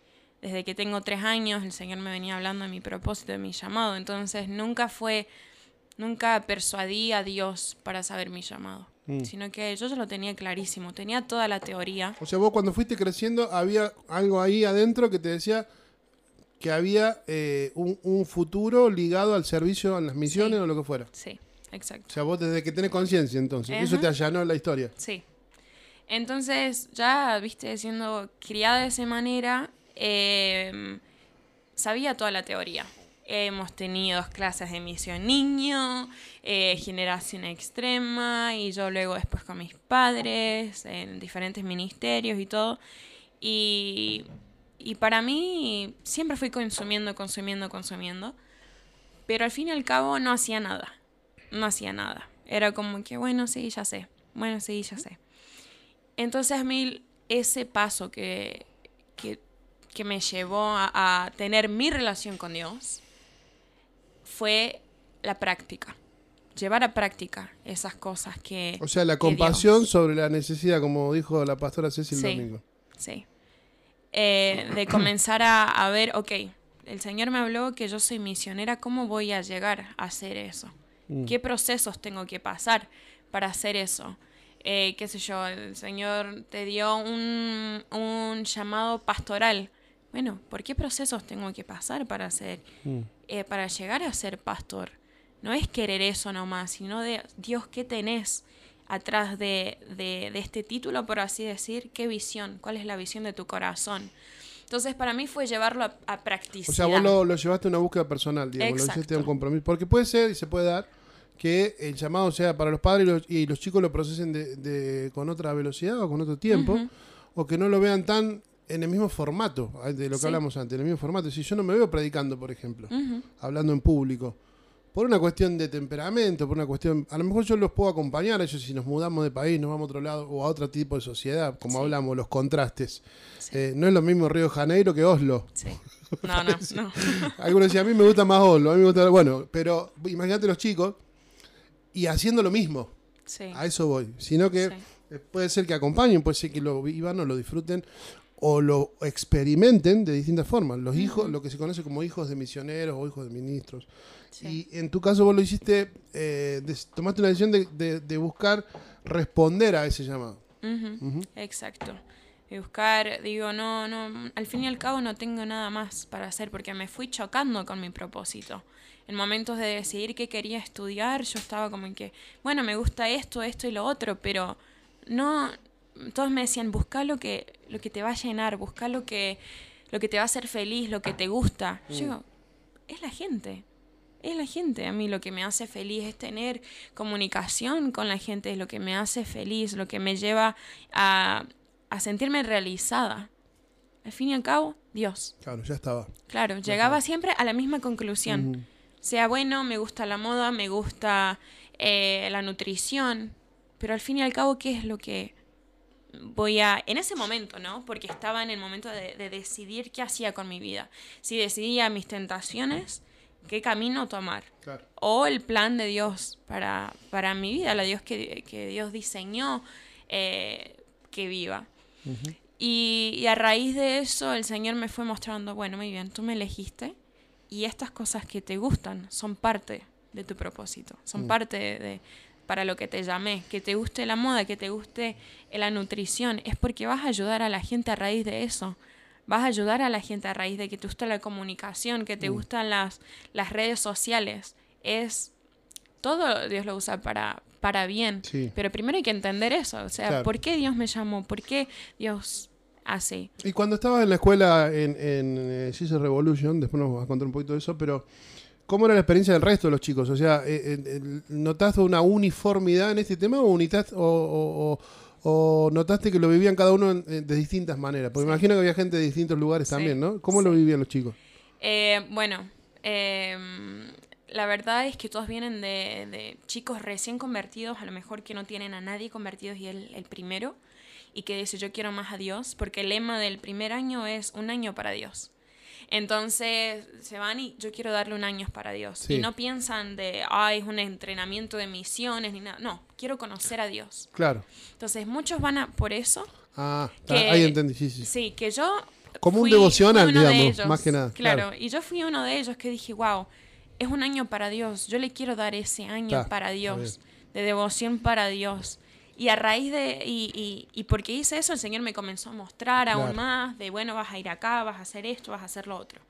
Speaker 3: Desde que tengo tres años, el Señor me venía hablando de mi propósito, de mi llamado. Entonces nunca fue, nunca persuadí a Dios para saber mi llamado. Mm. Sino que yo ya lo tenía clarísimo, tenía toda la teoría.
Speaker 2: O sea, vos cuando fuiste creciendo había algo ahí adentro que te decía que había eh, un, futuro ligado al servicio, a las misiones o lo que fuera.
Speaker 3: Sí, exacto.
Speaker 2: O sea, vos desde que tenés conciencia entonces, eso te allanó la historia.
Speaker 3: Sí. Entonces, ya, viste, siendo criada de esa manera, em, sabía toda la teoría. Hemos tenido clases de misión niño, eh, generación extrema y yo luego después con mis padres en diferentes ministerios y todo. Y, y para mí siempre fui consumiendo, consumiendo, consumiendo. Pero al fin y al cabo no hacía nada. No hacía nada. Era como que, bueno, sí, ya sé. Bueno, sí, ya sé. Entonces a mí ese paso que, que, que me llevó a, a tener mi relación con Dios, fue la práctica. Llevar a práctica esas cosas que.
Speaker 2: O sea, la compasión sobre la necesidad, como dijo la pastora Cecil
Speaker 3: sí,
Speaker 2: Domingo.
Speaker 3: Sí. Eh, de comenzar a, ver, ok, el Señor me habló que yo soy misionera, ¿cómo voy a llegar a hacer eso? Mm. ¿Qué procesos tengo que pasar para hacer eso? Eh, qué sé yo, el Señor te dio un, un llamado pastoral bueno, ¿por qué procesos tengo que pasar para ser, mm. eh, para llegar a ser pastor? No es querer eso nomás, sino de Dios, ¿qué tenés atrás de, de, este título, por así decir? ¿Qué visión? ¿Cuál es la visión de tu corazón? Entonces, para mí fue llevarlo a, a practicar.
Speaker 2: O sea, vos lo, llevaste a una búsqueda personal, digamos, lo hiciste a un compromiso. Porque puede ser y se puede dar que el llamado sea para los padres y los, chicos lo procesen de, con otra velocidad o con otro tiempo, o que no lo vean tan en el mismo formato de lo que hablamos antes, en el mismo formato. Si yo no me veo predicando, por ejemplo, hablando en público, por una cuestión de temperamento, por una cuestión, a lo mejor yo los puedo acompañar a ellos si nos mudamos de país, nos vamos a otro lado o a otro tipo de sociedad, como hablamos, los contrastes. Eh, no es lo mismo Río Janeiro que Oslo.
Speaker 3: Sí. No, no, no.
Speaker 2: Algunos decían, a mí me gusta más Oslo, a mí me gusta, bueno, pero imagínate los chicos y haciendo lo mismo. A eso voy. Sino que puede ser que acompañen, puede ser que lo vivan o lo disfruten o lo experimenten de distintas formas. Los hijos, lo que se conoce como hijos de misioneros o hijos de ministros. Y en tu caso vos lo hiciste, eh, tomaste una decisión de, buscar responder a ese llamado.
Speaker 3: Exacto. De buscar, digo, no, no, al fin y al cabo no tengo nada más para hacer porque me fui chocando con mi propósito. En momentos de decidir qué quería estudiar, yo estaba como en que, bueno, me gusta esto, esto y lo otro, pero no, todos me decían, busca lo que, lo que te va a llenar, busca lo que, lo que te va a hacer feliz, lo que te gusta. Yo mm. digo, es la gente, es la gente. A mí lo que me hace feliz es tener comunicación con la gente, es lo que me hace feliz, lo que me lleva a, a sentirme realizada. Al fin y al cabo, Dios.
Speaker 2: Claro, ya estaba.
Speaker 3: Claro, llegaba siempre a la misma conclusión. Sea bueno, me gusta la moda, me gusta eh, la nutrición, pero al fin y al cabo, ¿qué es lo que voy a, en ese momento, ¿no? Porque estaba en el momento de, decidir qué hacía con mi vida. Si decidía mis tentaciones, qué camino tomar. O el plan de Dios para, para mi vida, la Dios que, Dios diseñó eh, que viva. y, y, a raíz de eso el Señor me fue mostrando, bueno, muy bien, tú me elegiste y estas cosas que te gustan son parte de tu propósito, son mm. parte de, para lo que te llamé, que te guste la moda, que te guste la nutrición, es porque vas a ayudar a la gente a raíz de eso. Vas a ayudar a la gente a raíz de que te gusta la comunicación, que te mm. gustan las, las redes sociales. Es todo Dios lo usa para, para bien. Pero primero hay que entender eso. O sea, ¿por qué Dios me llamó? ¿Por qué Dios hace?
Speaker 2: Y cuando estabas en la escuela en, en eh, Revolution, después nos vas a contar un poquito de eso, pero ¿Cómo era la experiencia del resto de los chicos? O sea, eh, eh, ¿notaste una uniformidad en este tema o, o, notaste que lo vivían cada uno de distintas maneras? Porque me imagino que había gente de distintos lugares también, ¿no? ¿Cómo lo vivían los chicos?
Speaker 3: Eh, bueno, em, la verdad es que todos vienen de, chicos recién convertidos, a lo mejor que no tienen a nadie convertidos y él el primero, y que dice yo quiero más a Dios, porque el lema del primer año es un año para Dios. Entonces se van y yo quiero darle un año para Dios. Y no piensan de, ay, es un entrenamiento de misiones ni nada. No, quiero conocer a Dios.
Speaker 2: Claro.
Speaker 3: Entonces muchos van a por eso.
Speaker 2: Ah, ahí entendí, sí, sí.
Speaker 3: Sí, que yo.
Speaker 2: Como un devocional, digamos, más que nada.
Speaker 3: Claro, y yo fui uno de ellos que dije, wow, es un año para Dios. Yo le quiero dar ese año para Dios, de devoción para Dios. Y a raíz de, y, y, porque hice eso, el Señor me comenzó a mostrar aún más de, bueno, vas a ir acá, vas a hacer esto, vas a hacer lo otro.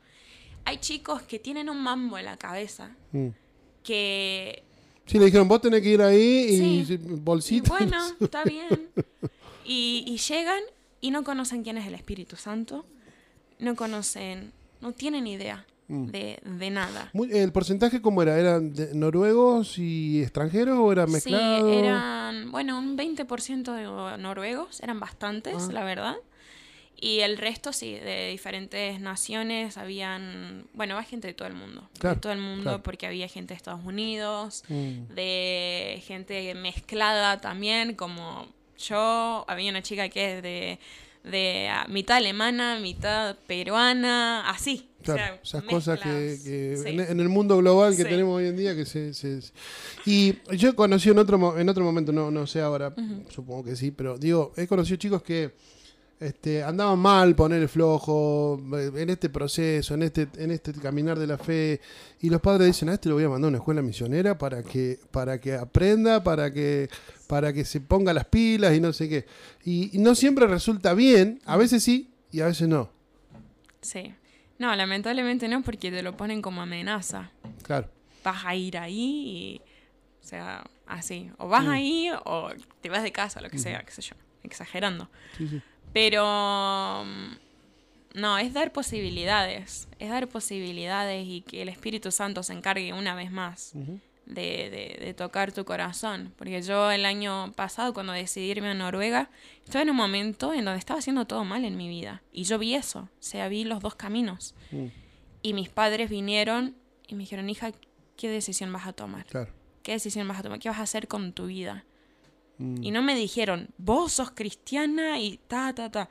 Speaker 3: Hay chicos que tienen un mambo en la cabeza mm. que...
Speaker 2: Sí, le dijeron, vos tenés que ir ahí y bolsita.
Speaker 3: Bueno, está bien. Y, y llegan y no conocen quién es el Espíritu Santo, no conocen, no tienen idea. Mm. de, nada.
Speaker 2: ¿El porcentaje cómo era? ¿Eran noruegos y extranjeros o era mezclado?
Speaker 3: Sí, eran, bueno, un 20% de noruegos, eran bastantes, ah. la verdad. Y el resto, sí, de diferentes naciones, habían, bueno, había gente de todo el mundo. de todo el mundo, porque había gente de Estados Unidos, mm. de gente mezclada también, como yo, había una chica que es de de ah, mitad alemana, mitad peruana, así.
Speaker 2: Claro, esas cosas que, en, el mundo global que tenemos hoy en día que se, Y yo conocí en otro, en otro momento, no, no sé ahora, supongo que sí, pero digo, he conocido chicos que este, andaban mal, poner el flojo, en este proceso, en este, en este caminar de la fe, y los padres dicen, a este lo voy a mandar a una escuela misionera para que, para que aprenda, para que, para que se ponga las pilas y no sé qué. Y, no siempre resulta bien, a veces sí y a veces no.
Speaker 3: Sí. No, lamentablemente no, porque te lo ponen como amenaza.
Speaker 2: Claro.
Speaker 3: Vas a ir ahí y. O sea, así. O vas mm. ahí o te vas de casa, lo que sea, qué sé yo. Exagerando. Sí, sí. Pero mm, no, es dar posibilidades, es dar posibilidades y que el Espíritu Santo se encargue una vez más de, de, tocar tu corazón. Porque yo el año pasado, cuando decidí irme a Noruega, estaba en un momento en donde estaba haciendo todo mal en mi vida. Y yo vi eso, o sea, vi los dos caminos. Mm. Y mis padres vinieron y me dijeron, hija, ¿qué decisión vas a tomar? ¿Qué decisión vas a tomar? ¿Qué vas a hacer con tu vida? Y no me dijeron, vos sos cristiana y ta, ta, ta.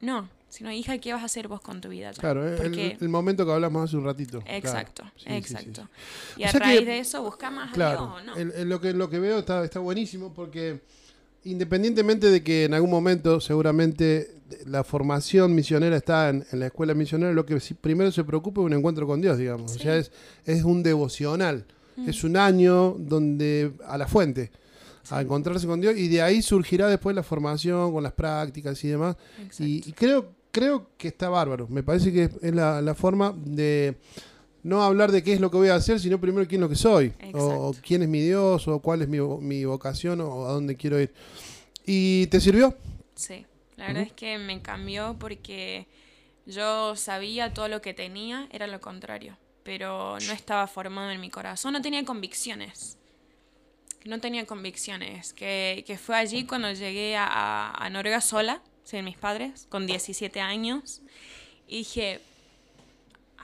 Speaker 3: No, sino, hija, ¿qué vas a hacer vos con tu vida?
Speaker 2: Claro, el, momento que hablamos hace un ratito.
Speaker 3: Exacto, exacto. y a raíz de eso busca más
Speaker 2: claro, lo, que, lo que veo está, está buenísimo porque independientemente de que en algún momento seguramente la formación misionera está en, la escuela misionera, lo que primero se preocupa es un encuentro con Dios, digamos. O sea, es, es un devocional. Mm. Es un año donde a la fuente a encontrarse con Dios y de ahí surgirá después la formación con las prácticas y demás. Y, creo, creo que está bárbaro. Me parece que es la, forma de no hablar de qué es lo que voy a hacer, sino primero quién es lo que soy, o, quién es mi Dios, o cuál es mi, mi, vocación, o a dónde quiero ir. ¿Y te sirvió?
Speaker 3: Sí, la verdad es que me cambió porque yo sabía todo lo que tenía, era lo contrario, pero no estaba formado en mi corazón, no tenía convicciones no tenía convicciones, que, fue allí cuando llegué a, Noruega sola, sin mis padres, con 17 años, y dije,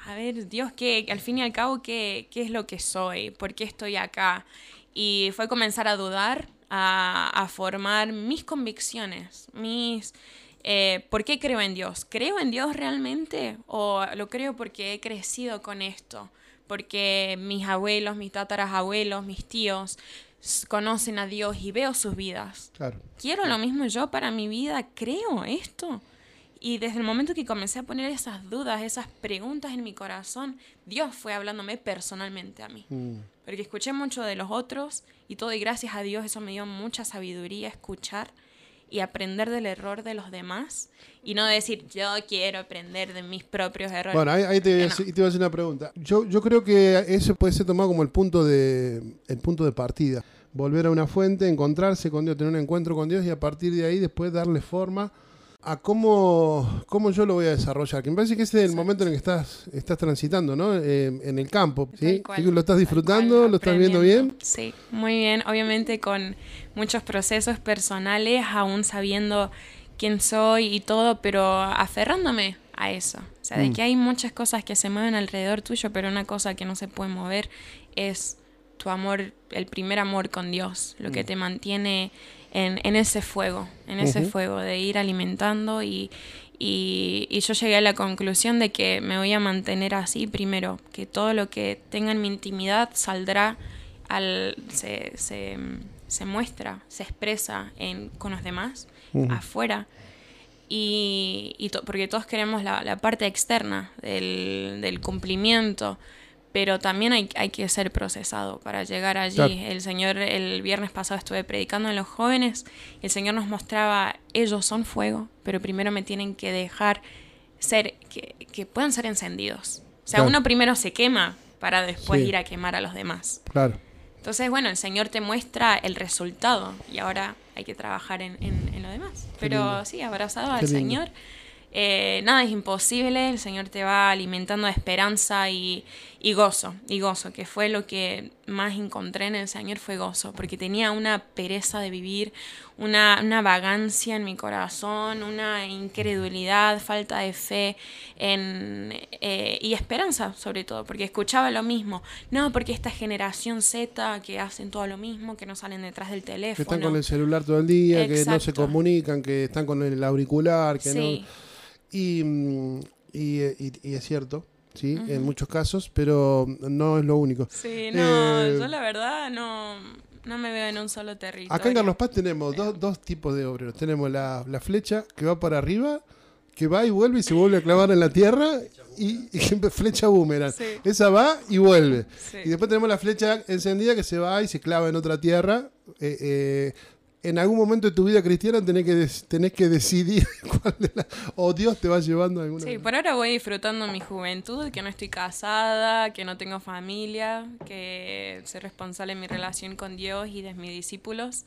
Speaker 3: a ver, Dios, ¿qué, al fin y al cabo, ¿qué, ¿qué es lo que soy? ¿Por qué estoy acá? Y fue comenzar a dudar, a, formar mis convicciones, mis... Eh, ¿Por qué creo en Dios? ¿Creo en Dios realmente o lo creo porque he crecido con esto? Porque mis abuelos, mis tatarabuelos, mis tíos conocen a Dios y veo sus vidas.
Speaker 2: Claro.
Speaker 3: ¿Quiero lo mismo yo para mi vida? ¿Creo esto? Y desde el momento que comencé a poner esas dudas, esas preguntas en mi corazón, Dios fue hablándome personalmente a mí. Mm. Porque escuché mucho de los otros y todo, y gracias a Dios eso me dio mucha sabiduría escuchar y aprender del error de los demás y no decir yo quiero aprender de mis propios errores.
Speaker 2: Bueno, ahí, te, voy a hacer una pregunta. Yo, yo creo que eso puede ser tomado como el punto de, el punto de partida. Volver a una fuente, encontrarse con Dios, tener un encuentro con Dios y a partir de ahí después darle forma a cómo, cómo yo lo voy a desarrollar. Que me parece que ese es el momento en el que estás, estás transitando, ¿no? Eh, en el campo, ¿sí? ¿Lo estás disfrutando? ¿Lo estás viendo bien?
Speaker 3: Sí, muy bien. Obviamente con muchos procesos personales, aún sabiendo quién soy y todo, pero aferrándome a eso. O sea, de mm. que hay muchas cosas que se mueven alrededor tuyo, pero una cosa que no se puede mover es tu amor, el primer amor con Dios, lo que mm. te mantiene en, ese fuego, en ese fuego de ir alimentando y, y, yo llegué a la conclusión de que me voy a mantener así primero, que todo lo que tenga en mi intimidad saldrá, al, se, se, se muestra, se expresa en, con los demás, afuera. Y, y porque todos queremos la, la parte externa del, del cumplimiento, pero también hay, hay, que ser procesado para llegar allí. El Señor, el viernes pasado estuve predicando a los jóvenes, el Señor nos mostraba, ellos son fuego, pero primero me tienen que dejar ser, que, que puedan ser encendidos. O sea, uno primero se quema para después ir a quemar a los demás.
Speaker 2: Claro.
Speaker 3: Entonces, bueno, el Señor te muestra el resultado y ahora hay que trabajar en, en, lo demás. pero sí, abrazado al Señor eh, nada es imposible, el Señor te va alimentando de esperanza y, gozo, y gozo, que fue lo que más encontré en el Señor, fue gozo, porque tenía una pereza de vivir, una, vagancia en mi corazón, una incredulidad, falta de fe en, eh, y esperanza sobre todo, porque escuchaba lo mismo, no, porque esta generación Z que hacen todo lo mismo, que no salen detrás del teléfono.
Speaker 2: Que están con el celular todo el día, que no se comunican, que están con el auricular, que no. Mm, y, y, es cierto, sí, en muchos casos, pero no es lo único.
Speaker 3: Sí, no, eh, yo la verdad no, no me veo en un solo territorio.
Speaker 2: Acá en Carlos Paz tenemos dos, dos tipos de obreros. Tenemos la, la, flecha que va para arriba, que va y vuelve y se vuelve a clavar en la tierra y, y flecha boomerang. Esa va y vuelve. Y después tenemos la flecha encendida que se va y se clava en otra tierra. Eh, eh, en algún momento de tu vida cristiana tenés que, tenés que decidir cuál de la, o Dios te va llevando a alguna.
Speaker 3: Sí, por ahora voy disfrutando mi juventud, que no estoy casada, que no tengo familia, que soy responsable en mi relación con Dios y de mis discípulos.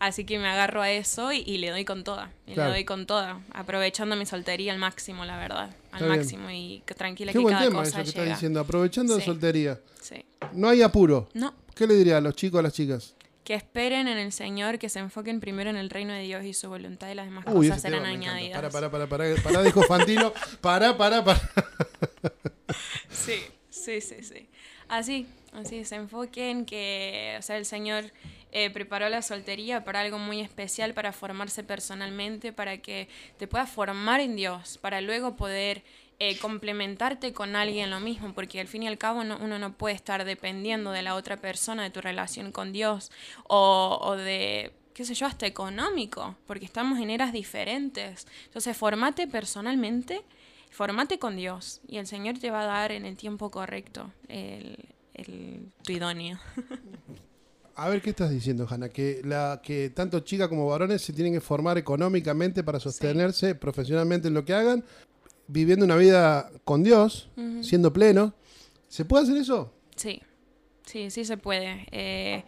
Speaker 3: Así que me agarro a eso y, le doy con toda. Y le doy con toda, aprovechando mi soltería al máximo, la verdad. Al máximo y que tranquila
Speaker 2: Qué
Speaker 3: que
Speaker 2: buen
Speaker 3: cada
Speaker 2: tema
Speaker 3: cosa
Speaker 2: eso que
Speaker 3: estás
Speaker 2: diciendo, aprovechando la soltería.
Speaker 3: Sí.
Speaker 2: No hay apuro.
Speaker 3: No.
Speaker 2: ¿Qué le diría a los chicos, a las chicas?
Speaker 3: Que esperen en el Señor, que se enfoquen primero en el reino de Dios y su voluntad y las demás cosas serán añadidas.
Speaker 2: Para, para, para, para, para, dijo Fantino. para, para, para.
Speaker 3: sí, sí, sí, sí. Así, así, se enfoquen que, o sea, el Señor eh, preparó la soltería para algo muy especial, para formarse personalmente, para que te puedas formar en Dios, para luego poder eh, complementarte con alguien lo mismo, porque al fin y al cabo uno no puede estar dependiendo de la otra persona, de tu relación con Dios o, o de qué sé yo, hasta económico, porque estamos en eras diferentes. Entonces, formate personalmente, formate con Dios y el Señor te va a dar en el tiempo correcto el, el, tu idóneo.
Speaker 2: A ver, ¿qué estás diciendo, Hanna? Que, la, que tanto chicas como varones se tienen que formar económicamente para sostenerse profesionalmente en lo que hagan, viviendo una vida con Dios, siendo pleno. ¿Se puede hacer eso?
Speaker 3: Sí, sí, sí se puede. Eh,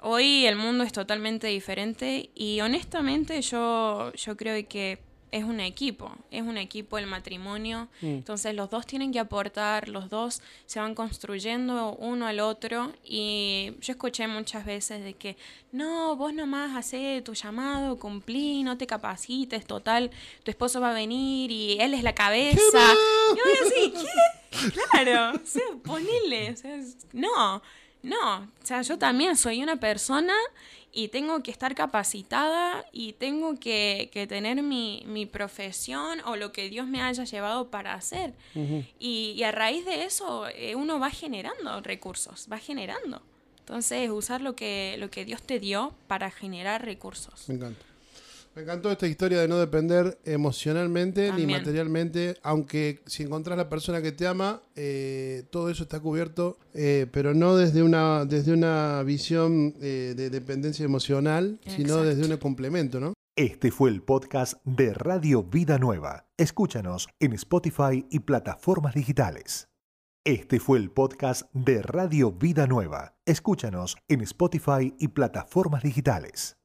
Speaker 3: hoy el mundo es totalmente diferente y honestamente yo, yo creo que es un equipo, es un equipo el matrimonio, mm. entonces los dos tienen que aportar, los dos se van construyendo uno al otro y yo escuché muchas veces de que no, vos nomás haces tu llamado, cumplí, no te capacites, total, tu esposo va a venir y él es la cabeza. Y yo así, ¿qué? Claro, o sea, ponele, o sea, no, no, o sea, yo también soy una persona y tengo que estar capacitada y tengo que, tener mi, profesión o lo que Dios me haya llevado para hacer. y, a raíz de eso eh, uno va generando recursos, va generando. Entonces, usar lo que, lo que Dios te dio para generar recursos.
Speaker 2: Me encanta. Me encantó esta historia de no depender emocionalmente ni materialmente, aunque si encontrás la persona que te ama, eh, todo eso está cubierto, eh, pero no desde una, desde una visión eh, de dependencia emocional, sino desde un complemento, ¿no?
Speaker 1: Este fue el podcast de Radio Vida Nueva. Escúchanos en Spotify y plataformas digitales. Este fue el podcast de Radio Vida Nueva. Escúchanos en Spotify y plataformas digitales.